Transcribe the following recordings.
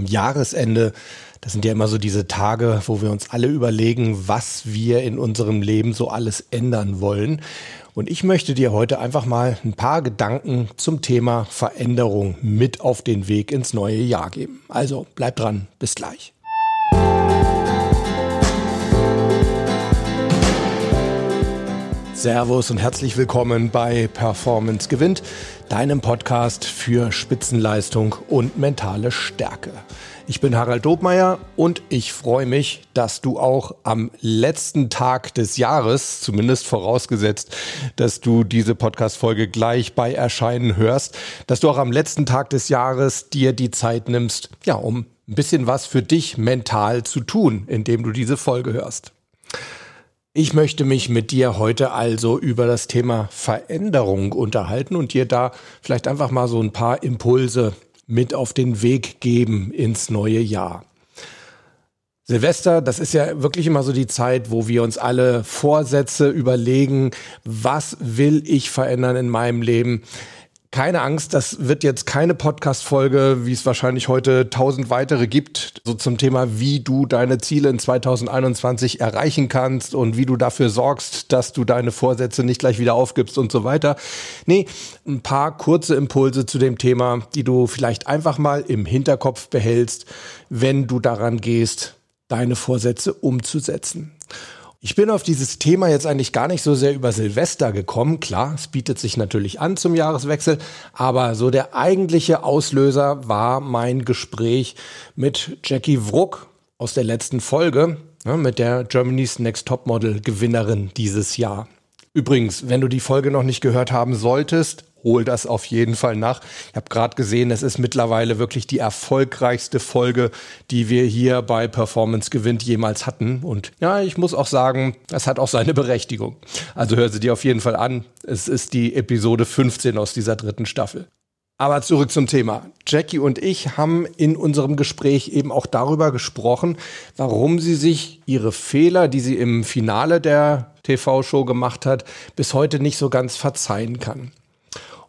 am Jahresende, das sind ja immer so diese Tage, wo wir uns alle überlegen, was wir in unserem Leben so alles ändern wollen. Und ich möchte dir heute einfach mal ein paar Gedanken zum Thema Veränderung mit auf den Weg ins neue Jahr geben. Also bleib dran, bis gleich. Servus und herzlich willkommen bei Performance gewinnt, deinem Podcast für Spitzenleistung und mentale Stärke. Ich bin Harald Dobmeier und ich freue mich, dass du auch am letzten Tag des Jahres, zumindest vorausgesetzt, dass du diese Podcast-Folge gleich bei Erscheinen hörst, dass du auch am letzten Tag des Jahres dir die Zeit nimmst, ja, um ein bisschen was für dich mental zu tun, indem du diese Folge hörst. Ich möchte mich mit dir heute also über das Thema Veränderung unterhalten und dir da vielleicht einfach mal so ein paar Impulse mit auf den Weg geben ins neue Jahr. Silvester, das ist ja wirklich immer so die Zeit, wo wir uns alle Vorsätze überlegen, was will ich verändern in meinem Leben? Keine Angst, das wird jetzt keine Podcast-Folge, wie es wahrscheinlich heute tausend weitere gibt, so zum Thema, wie du deine Ziele in 2021 erreichen kannst und wie du dafür sorgst, dass du deine Vorsätze nicht gleich wieder aufgibst und so weiter. Nee, ein paar kurze Impulse zu dem Thema, die du vielleicht einfach mal im Hinterkopf behältst, wenn du daran gehst, deine Vorsätze umzusetzen. Ich bin auf dieses Thema jetzt eigentlich gar nicht so sehr über Silvester gekommen. Klar, es bietet sich natürlich an zum Jahreswechsel, aber so der eigentliche Auslöser war mein Gespräch mit Jackie Wruck aus der letzten Folge, ja, mit der Germany's Next Top Model Gewinnerin dieses Jahr. Übrigens, wenn du die Folge noch nicht gehört haben solltest, hol das auf jeden Fall nach. Ich habe gerade gesehen, es ist mittlerweile wirklich die erfolgreichste Folge, die wir hier bei Performance Gewinnt jemals hatten. Und ja, ich muss auch sagen, es hat auch seine Berechtigung. Also hör sie dir auf jeden Fall an. Es ist die Episode 15 aus dieser dritten Staffel. Aber zurück zum Thema. Jackie und ich haben in unserem Gespräch eben auch darüber gesprochen, warum sie sich ihre Fehler, die sie im Finale der TV-Show gemacht hat, bis heute nicht so ganz verzeihen kann.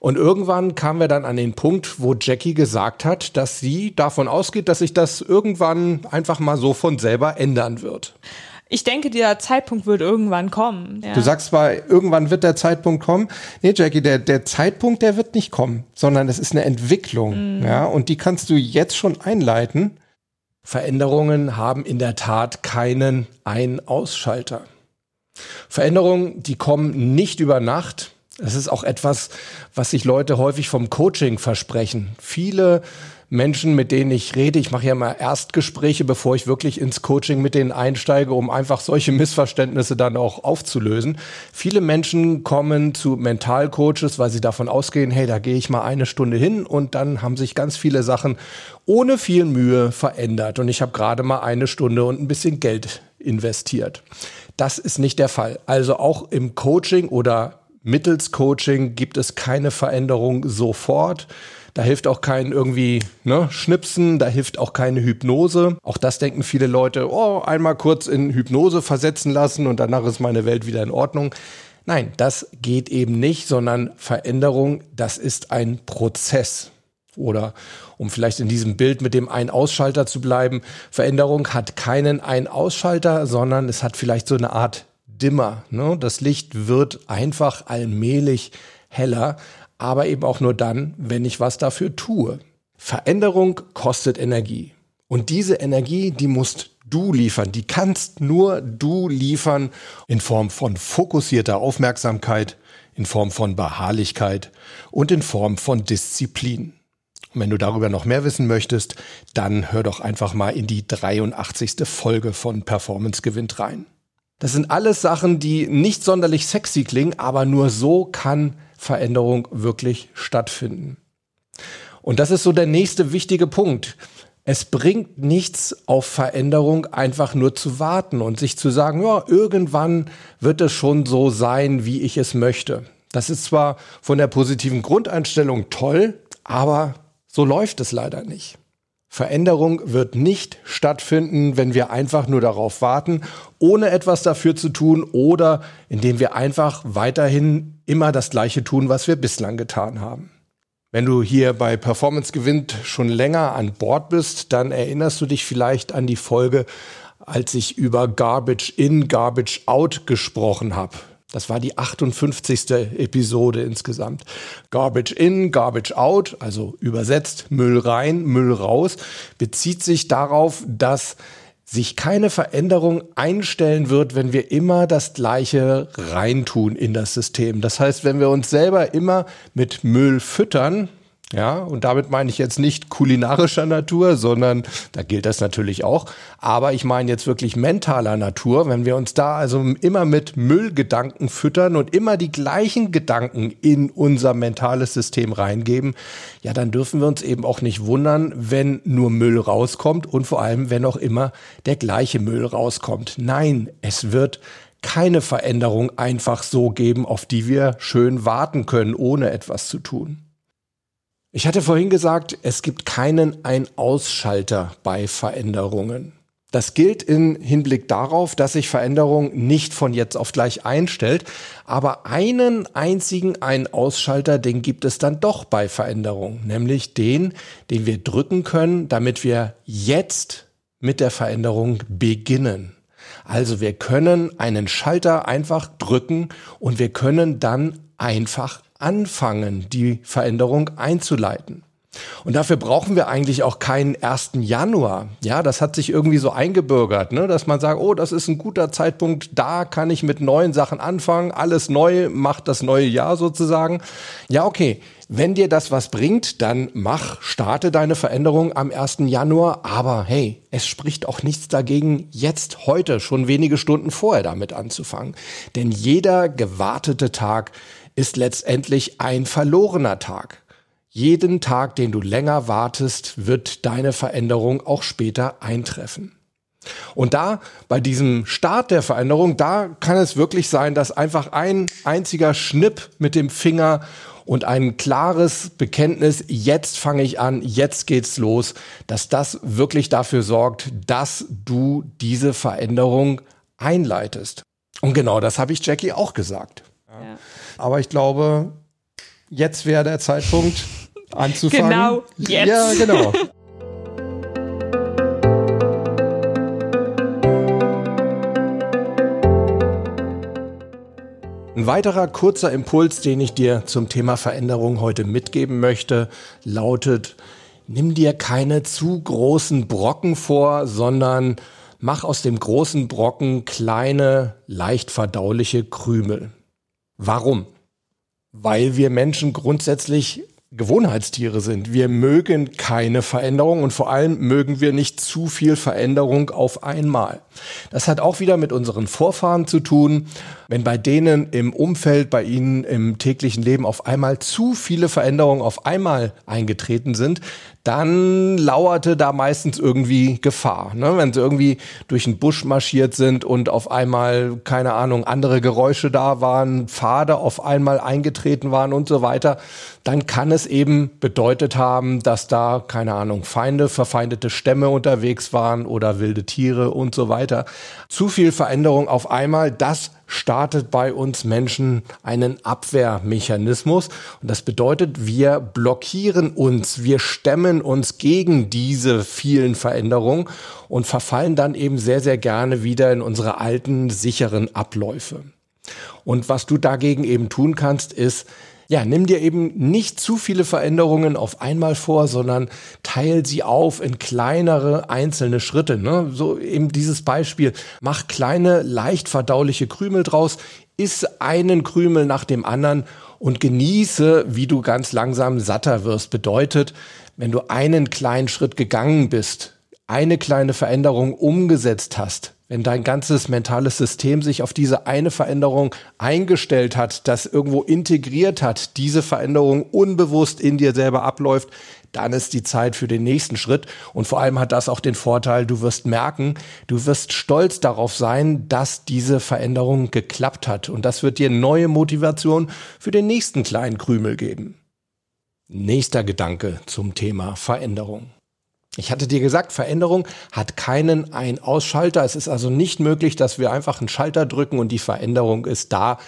Und irgendwann kamen wir dann an den Punkt, wo Jackie gesagt hat, dass sie davon ausgeht, dass sich das irgendwann einfach mal so von selber ändern wird. Ich denke, der Zeitpunkt wird irgendwann kommen. Ja. Du sagst zwar, irgendwann wird der Zeitpunkt kommen. Nee, Jackie, der, der Zeitpunkt, der wird nicht kommen, sondern es ist eine Entwicklung. Mhm. Ja, und die kannst du jetzt schon einleiten. Veränderungen haben in der Tat keinen Ein-Ausschalter. Veränderungen, die kommen nicht über Nacht, das ist auch etwas, was sich Leute häufig vom Coaching versprechen. Viele Menschen, mit denen ich rede, ich mache ja mal Erstgespräche, bevor ich wirklich ins Coaching mit denen einsteige, um einfach solche Missverständnisse dann auch aufzulösen. Viele Menschen kommen zu Mentalcoaches, weil sie davon ausgehen, hey, da gehe ich mal eine Stunde hin und dann haben sich ganz viele Sachen ohne viel Mühe verändert. Und ich habe gerade mal eine Stunde und ein bisschen Geld investiert. Das ist nicht der Fall. Also auch im Coaching oder mittels Coaching gibt es keine Veränderung sofort. Da hilft auch kein irgendwie ne, Schnipsen, da hilft auch keine Hypnose. Auch das denken viele Leute, oh, einmal kurz in Hypnose versetzen lassen und danach ist meine Welt wieder in Ordnung. Nein, das geht eben nicht, sondern Veränderung, das ist ein Prozess. Oder um vielleicht in diesem Bild mit dem Ein-Ausschalter zu bleiben, Veränderung hat keinen Ein-Ausschalter, sondern es hat vielleicht so eine Art dimmer. Ne? Das Licht wird einfach allmählich heller, aber eben auch nur dann, wenn ich was dafür tue. Veränderung kostet Energie. Und diese Energie, die musst du liefern. Die kannst nur du liefern in Form von fokussierter Aufmerksamkeit, in Form von Beharrlichkeit und in Form von Disziplin. Und wenn du darüber noch mehr wissen möchtest, dann hör doch einfach mal in die 83. Folge von Performance gewinnt rein. Das sind alles Sachen, die nicht sonderlich sexy klingen, aber nur so kann Veränderung wirklich stattfinden. Und das ist so der nächste wichtige Punkt. Es bringt nichts auf Veränderung einfach nur zu warten und sich zu sagen, ja, irgendwann wird es schon so sein, wie ich es möchte. Das ist zwar von der positiven Grundeinstellung toll, aber so läuft es leider nicht. Veränderung wird nicht stattfinden, wenn wir einfach nur darauf warten, ohne etwas dafür zu tun oder indem wir einfach weiterhin immer das Gleiche tun, was wir bislang getan haben. Wenn du hier bei Performance gewinnt schon länger an Bord bist, dann erinnerst du dich vielleicht an die Folge, als ich über Garbage in, Garbage out gesprochen habe. Das war die 58. Episode insgesamt. Garbage in, Garbage out, also übersetzt Müll rein, Müll raus, bezieht sich darauf, dass sich keine Veränderung einstellen wird, wenn wir immer das Gleiche reintun in das System. Das heißt, wenn wir uns selber immer mit Müll füttern, ja, und damit meine ich jetzt nicht kulinarischer Natur, sondern da gilt das natürlich auch. Aber ich meine jetzt wirklich mentaler Natur. Wenn wir uns da also immer mit Müllgedanken füttern und immer die gleichen Gedanken in unser mentales System reingeben, ja, dann dürfen wir uns eben auch nicht wundern, wenn nur Müll rauskommt und vor allem, wenn auch immer der gleiche Müll rauskommt. Nein, es wird keine Veränderung einfach so geben, auf die wir schön warten können, ohne etwas zu tun. Ich hatte vorhin gesagt, es gibt keinen Ein-Ausschalter bei Veränderungen. Das gilt im Hinblick darauf, dass sich Veränderung nicht von jetzt auf gleich einstellt, aber einen einzigen Ein-Ausschalter, den gibt es dann doch bei Veränderung, nämlich den, den wir drücken können, damit wir jetzt mit der Veränderung beginnen. Also wir können einen Schalter einfach drücken und wir können dann einfach anfangen, die Veränderung einzuleiten. Und dafür brauchen wir eigentlich auch keinen 1. Januar. Ja, das hat sich irgendwie so eingebürgert, ne? dass man sagt, oh, das ist ein guter Zeitpunkt, da kann ich mit neuen Sachen anfangen, alles neu macht das neue Jahr sozusagen. Ja, okay. Wenn dir das was bringt, dann mach, starte deine Veränderung am 1. Januar. Aber hey, es spricht auch nichts dagegen, jetzt heute, schon wenige Stunden vorher damit anzufangen. Denn jeder gewartete Tag ist letztendlich ein verlorener Tag. Jeden Tag, den du länger wartest, wird deine Veränderung auch später eintreffen. Und da, bei diesem Start der Veränderung, da kann es wirklich sein, dass einfach ein einziger Schnipp mit dem Finger und ein klares Bekenntnis, jetzt fange ich an, jetzt geht's los, dass das wirklich dafür sorgt, dass du diese Veränderung einleitest. Und genau das habe ich Jackie auch gesagt. Ja. Aber ich glaube, jetzt wäre der Zeitpunkt anzufangen. Genau, jetzt. Ja, genau. Ein weiterer kurzer Impuls, den ich dir zum Thema Veränderung heute mitgeben möchte, lautet, nimm dir keine zu großen Brocken vor, sondern mach aus dem großen Brocken kleine, leicht verdauliche Krümel. Warum? Weil wir Menschen grundsätzlich Gewohnheitstiere sind. Wir mögen keine Veränderung und vor allem mögen wir nicht zu viel Veränderung auf einmal. Das hat auch wieder mit unseren Vorfahren zu tun. Wenn bei denen im Umfeld, bei ihnen im täglichen Leben auf einmal zu viele Veränderungen auf einmal eingetreten sind, dann lauerte da meistens irgendwie Gefahr. Ne? Wenn sie irgendwie durch den Busch marschiert sind und auf einmal, keine Ahnung, andere Geräusche da waren, Pfade auf einmal eingetreten waren und so weiter, dann kann es eben bedeutet haben, dass da, keine Ahnung, Feinde, verfeindete Stämme unterwegs waren oder wilde Tiere und so weiter. Zu viel Veränderung auf einmal, das startet bei uns Menschen einen Abwehrmechanismus. Und das bedeutet, wir blockieren uns, wir stemmen uns gegen diese vielen Veränderungen und verfallen dann eben sehr, sehr gerne wieder in unsere alten, sicheren Abläufe. Und was du dagegen eben tun kannst, ist, ja, nimm dir eben nicht zu viele Veränderungen auf einmal vor, sondern teil sie auf in kleinere einzelne Schritte. Ne? So eben dieses Beispiel. Mach kleine, leicht verdauliche Krümel draus, iss einen Krümel nach dem anderen und genieße, wie du ganz langsam satter wirst. Bedeutet, wenn du einen kleinen Schritt gegangen bist, eine kleine Veränderung umgesetzt hast, wenn dein ganzes mentales System sich auf diese eine Veränderung eingestellt hat, das irgendwo integriert hat, diese Veränderung unbewusst in dir selber abläuft, dann ist die Zeit für den nächsten Schritt. Und vor allem hat das auch den Vorteil, du wirst merken, du wirst stolz darauf sein, dass diese Veränderung geklappt hat. Und das wird dir neue Motivation für den nächsten kleinen Krümel geben. Nächster Gedanke zum Thema Veränderung. Ich hatte dir gesagt, Veränderung hat keinen Ein-Ausschalter. Es ist also nicht möglich, dass wir einfach einen Schalter drücken und die Veränderung ist da.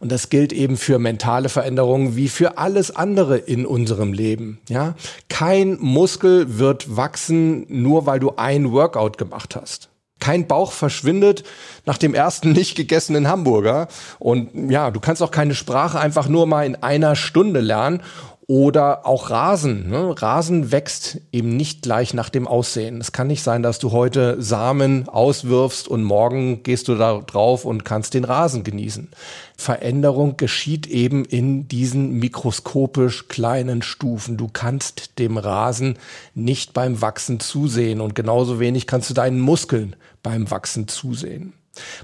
Und das gilt eben für mentale Veränderungen wie für alles andere in unserem Leben. Ja? Kein Muskel wird wachsen, nur weil du ein Workout gemacht hast. Kein Bauch verschwindet nach dem ersten nicht gegessenen Hamburger. Und ja, du kannst auch keine Sprache einfach nur mal in einer Stunde lernen oder auch Rasen. Ne? Rasen wächst eben nicht gleich nach dem Aussehen. Es kann nicht sein, dass du heute Samen auswirfst und morgen gehst du da drauf und kannst den Rasen genießen. Veränderung geschieht eben in diesen mikroskopisch kleinen Stufen. Du kannst dem Rasen nicht beim Wachsen zusehen und genauso wenig kannst du deinen Muskeln beim Wachsen zusehen.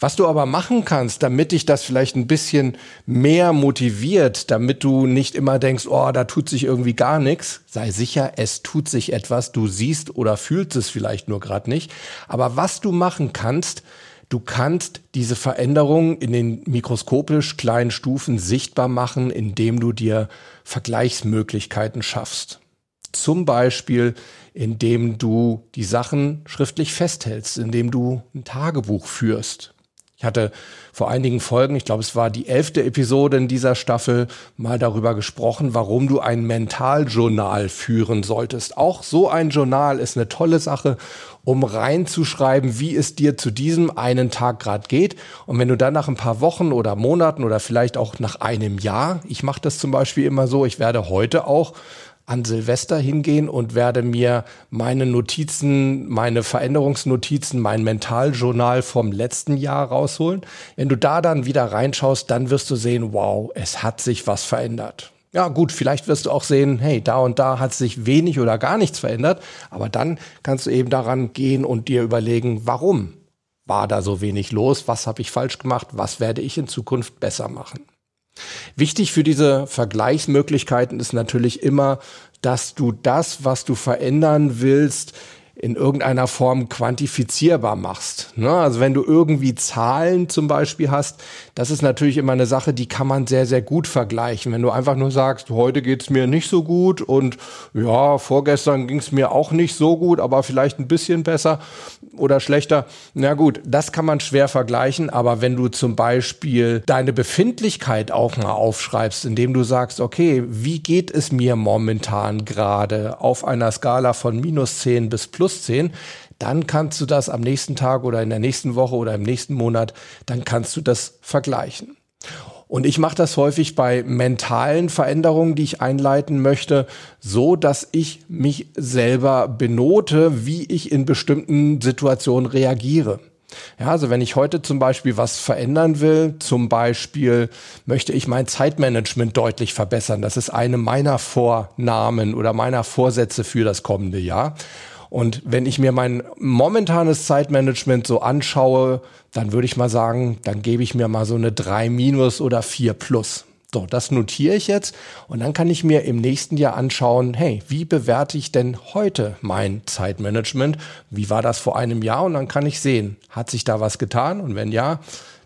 Was du aber machen kannst, damit dich das vielleicht ein bisschen mehr motiviert, damit du nicht immer denkst, oh, da tut sich irgendwie gar nichts, sei sicher, es tut sich etwas, du siehst oder fühlst es vielleicht nur gerade nicht. Aber was du machen kannst, du kannst diese Veränderung in den mikroskopisch kleinen Stufen sichtbar machen, indem du dir Vergleichsmöglichkeiten schaffst. Zum Beispiel, indem du die Sachen schriftlich festhältst, indem du ein Tagebuch führst. Ich hatte vor einigen Folgen, ich glaube es war die elfte Episode in dieser Staffel, mal darüber gesprochen, warum du ein Mentaljournal führen solltest. Auch so ein Journal ist eine tolle Sache, um reinzuschreiben, wie es dir zu diesem einen Tag gerade geht. Und wenn du dann nach ein paar Wochen oder Monaten oder vielleicht auch nach einem Jahr, ich mache das zum Beispiel immer so, ich werde heute auch an Silvester hingehen und werde mir meine Notizen, meine Veränderungsnotizen, mein Mentaljournal vom letzten Jahr rausholen. Wenn du da dann wieder reinschaust, dann wirst du sehen, wow, es hat sich was verändert. Ja, gut, vielleicht wirst du auch sehen, hey, da und da hat sich wenig oder gar nichts verändert, aber dann kannst du eben daran gehen und dir überlegen, warum war da so wenig los, was habe ich falsch gemacht, was werde ich in Zukunft besser machen. Wichtig für diese Vergleichsmöglichkeiten ist natürlich immer, dass du das, was du verändern willst, in irgendeiner Form quantifizierbar machst. Ne? Also wenn du irgendwie Zahlen zum Beispiel hast, das ist natürlich immer eine Sache, die kann man sehr, sehr gut vergleichen. Wenn du einfach nur sagst, heute geht's mir nicht so gut und ja, vorgestern ging's mir auch nicht so gut, aber vielleicht ein bisschen besser oder schlechter. Na gut, das kann man schwer vergleichen, aber wenn du zum Beispiel deine Befindlichkeit auch mal aufschreibst, indem du sagst, okay, wie geht es mir momentan gerade auf einer Skala von minus 10 bis plus plus 10, dann kannst du das am nächsten Tag oder in der nächsten Woche oder im nächsten Monat, dann kannst du das vergleichen. Und ich mache das häufig bei mentalen Veränderungen, die ich einleiten möchte, so dass ich mich selber benote, wie ich in bestimmten Situationen reagiere. Ja, also wenn ich heute zum Beispiel was verändern will, zum Beispiel möchte ich mein Zeitmanagement deutlich verbessern. Das ist eine meiner Vornamen oder meiner Vorsätze für das kommende Jahr. Und wenn ich mir mein momentanes Zeitmanagement so anschaue, dann würde ich mal sagen, dann gebe ich mir mal so eine 3 minus oder 4 plus. So, das notiere ich jetzt und dann kann ich mir im nächsten Jahr anschauen, hey, wie bewerte ich denn heute mein Zeitmanagement? Wie war das vor einem Jahr? Und dann kann ich sehen, hat sich da was getan? Und wenn ja,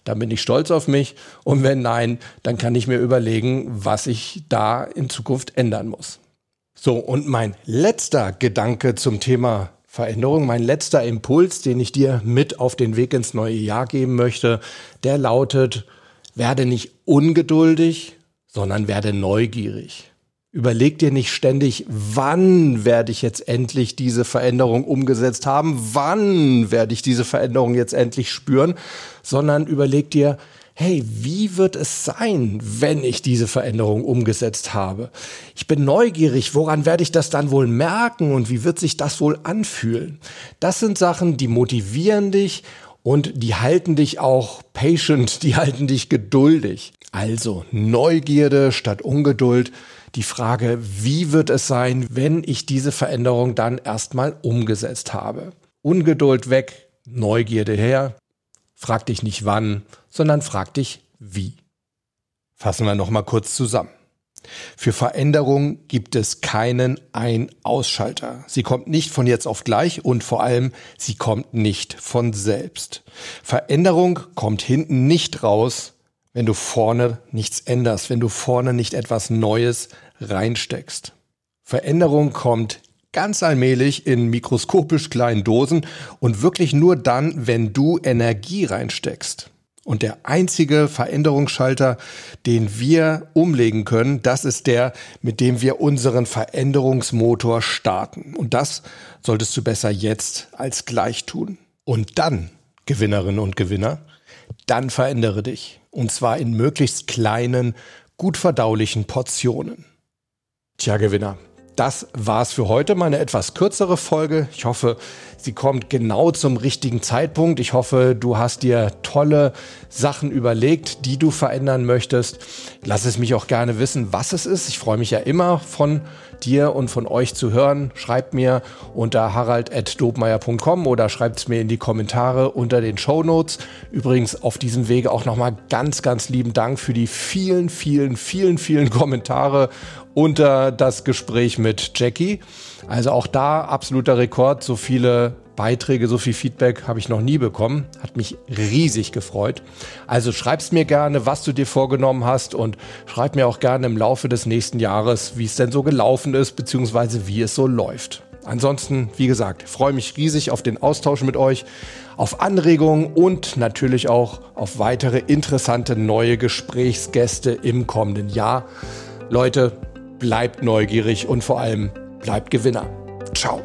dann bin ich stolz auf mich. Und wenn nein, dann kann ich mir überlegen, was ich da in Zukunft ändern muss. So, und mein letzter Gedanke zum Thema Veränderung, mein letzter Impuls, den ich dir mit auf den Weg ins neue Jahr geben möchte, der lautet, werde nicht ungeduldig, sondern werde neugierig. Überleg dir nicht ständig, wann werde ich jetzt endlich diese Veränderung umgesetzt haben, wann werde ich diese Veränderung jetzt endlich spüren, sondern überleg dir, hey, wie wird es sein, wenn ich diese Veränderung umgesetzt habe? Ich bin neugierig, woran werde ich das dann wohl merken und wie wird sich das wohl anfühlen? Das sind Sachen, die motivieren dich und die halten dich auch patient, die halten dich geduldig. Also Neugierde statt Ungeduld. Die Frage, wie wird es sein, wenn ich diese Veränderung dann erstmal umgesetzt habe? Ungeduld weg, Neugierde her. Frag dich nicht wann, sondern frag dich wie. Fassen wir nochmal kurz zusammen. Für Veränderung gibt es keinen Ein-Ausschalter. Sie kommt nicht von jetzt auf gleich und vor allem, sie kommt nicht von selbst. Veränderung kommt hinten nicht raus, wenn du vorne nichts änderst, wenn du vorne nicht etwas Neues reinsteckst. Veränderung kommt ganz allmählich in mikroskopisch kleinen Dosen und wirklich nur dann, wenn du Energie reinsteckst. Und der einzige Veränderungsschalter, den wir umlegen können, das ist der, mit dem wir unseren Veränderungsmotor starten. Und das solltest du besser jetzt als gleich tun. Und dann, Gewinnerinnen und Gewinner, dann verändere dich. Und zwar in möglichst kleinen, gut verdaulichen Portionen. Tja, Gewinner, das war's für heute. Meine etwas kürzere Folge. Ich hoffe, sie kommt genau zum richtigen Zeitpunkt. Ich hoffe, du hast dir tolle Sachen überlegt, die du verändern möchtest. Lass es mich auch gerne wissen, was es ist. Ich freue mich ja immer von dir und von euch zu hören. Schreibt mir unter harald.dobmeier.com oder schreibt es mir in die Kommentare unter den Show Notes. Übrigens auf diesem Wege auch nochmal ganz, ganz lieben Dank für die vielen, vielen, vielen, vielen Kommentare unter das Gespräch mit Jackie. Also auch da absoluter Rekord. So viele Beiträge, so viel Feedback habe ich noch nie bekommen. Hat mich riesig gefreut. Also schreib's mir gerne, was du dir vorgenommen hast und schreib mir auch gerne im Laufe des nächsten Jahres, wie es denn so gelaufen ist, beziehungsweise wie es so läuft. Ansonsten, wie gesagt, freue mich riesig auf den Austausch mit euch, auf Anregungen und natürlich auch auf weitere interessante neue Gesprächsgäste im kommenden Jahr. Leute, bleibt neugierig und vor allem bleibt Gewinner. Ciao.